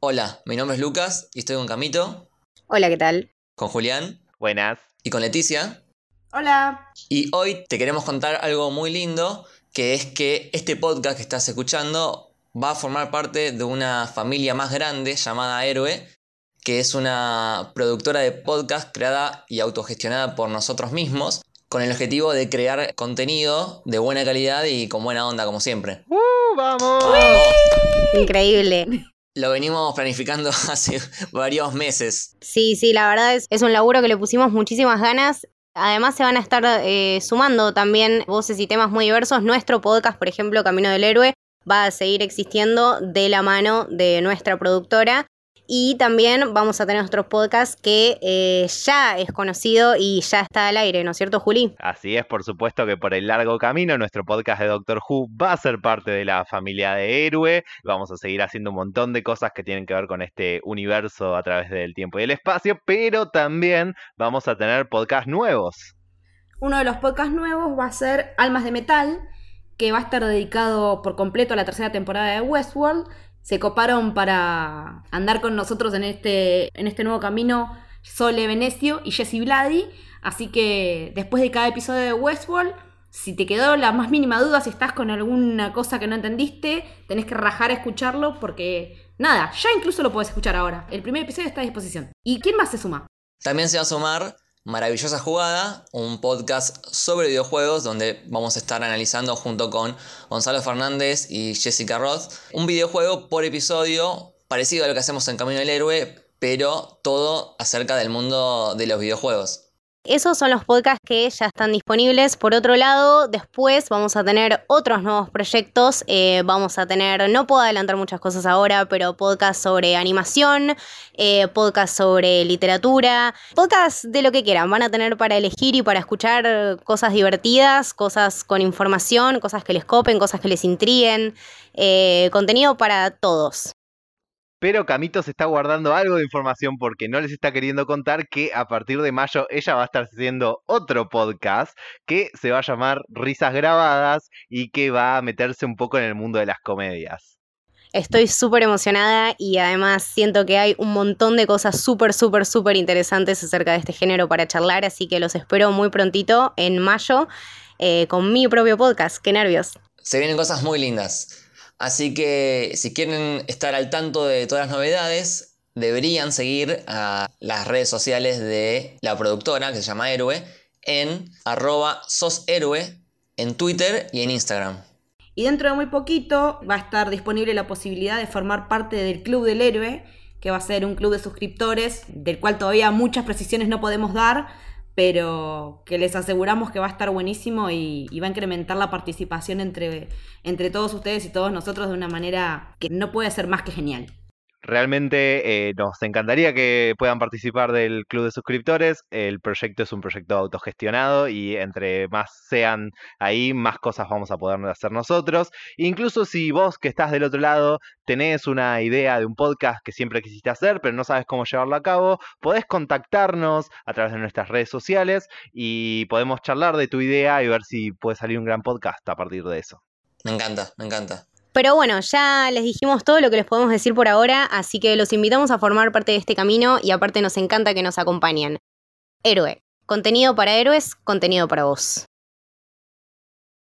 Hola, mi nombre es Lucas y estoy con Camito, Hola, ¿qué tal? con Julián Buenas. y con Leticia. Hola. Y hoy te queremos contar algo muy lindo, que es que este podcast que estás escuchando va a formar parte de una familia más grande llamada Héroe, que es una productora de podcast creada y autogestionada por nosotros mismos, con el objetivo de crear contenido de buena calidad y con buena onda como siempre. ¡Uh, vamos! Increíble. Lo venimos planificando hace varios meses. Sí, sí, la verdad es, es un laburo que le pusimos muchísimas ganas. Además se van a estar eh, sumando también voces y temas muy diversos. Nuestro podcast, por ejemplo, Camino del Héroe, va a seguir existiendo de la mano de nuestra productora. Y también vamos a tener otros podcasts que eh, ya es conocido y ya está al aire, ¿no es cierto, Juli? Así es, por supuesto que por el largo camino nuestro podcast de Doctor Who va a ser parte de la familia de Héroe. Vamos a seguir haciendo un montón de cosas que tienen que ver con este universo a través del tiempo y el espacio, pero también vamos a tener podcasts nuevos. Uno de los podcasts nuevos va a ser Almas de Metal, que va a estar dedicado por completo a la tercera temporada de Westworld. Se coparon para andar con nosotros en este, en este nuevo camino Sole Venecio y Jesse Vladi. Así que después de cada episodio de Westworld, si te quedó la más mínima duda, si estás con alguna cosa que no entendiste, tenés que rajar a escucharlo porque nada, ya incluso lo podés escuchar ahora. El primer episodio está a disposición. ¿Y quién más se suma? También se va a sumar Maravillosa Jugada, un podcast sobre videojuegos donde vamos a estar analizando junto con Gonzalo Fernández y Jessica Roth un videojuego por episodio parecido a lo que hacemos en Camino del Héroe, pero todo acerca del mundo de los videojuegos. Esos son los podcasts que ya están disponibles. Por otro lado, después vamos a tener otros nuevos proyectos. Eh, vamos a tener, no puedo adelantar muchas cosas ahora, pero podcasts sobre animación, eh, podcasts sobre literatura, podcasts de lo que quieran. Van a tener para elegir y para escuchar cosas divertidas, cosas con información, cosas que les copen, cosas que les intriguen. eh, contenido para todos. Pero Camito se está guardando algo de información porque no les está queriendo contar que a partir de mayo ella va a estar haciendo otro podcast que se va a llamar Risas Grabadas y que va a meterse un poco en el mundo de las comedias. Estoy súper emocionada y además siento que hay un montón de cosas súper, súper, súper interesantes acerca de este género para charlar, así que los espero muy prontito, en mayo, eh, con mi propio podcast. ¡Qué nervios! Se vienen cosas muy lindas. Así que si quieren estar al tanto de todas las novedades, deberían seguir a las redes sociales de la productora, que se llama Héroe, en arroba soshéroe en Twitter y en Instagram. Y dentro de muy poquito va a estar disponible la posibilidad de formar parte del Club del Héroe, que va a ser un club de suscriptores, del cual todavía muchas precisiones no podemos dar, pero que les aseguramos que va a estar buenísimo y, y va a incrementar la participación entre, entre todos ustedes y todos nosotros de una manera que no puede ser más que genial. Realmente eh, nos encantaría que puedan participar del club de suscriptores. El proyecto es un proyecto autogestionado y entre más sean ahí, más cosas vamos a poder hacer nosotros. Incluso si vos que estás del otro lado tenés una idea de un podcast que siempre quisiste hacer, pero no sabes cómo llevarlo a cabo, podés contactarnos a través de nuestras redes sociales y podemos charlar de tu idea y ver si puede salir un gran podcast a partir de eso. Me encanta, me encanta. Pero bueno, ya les dijimos todo lo que les podemos decir por ahora, así que los invitamos a formar parte de este camino y aparte nos encanta que nos acompañen. Héroe, contenido para héroes, contenido para vos.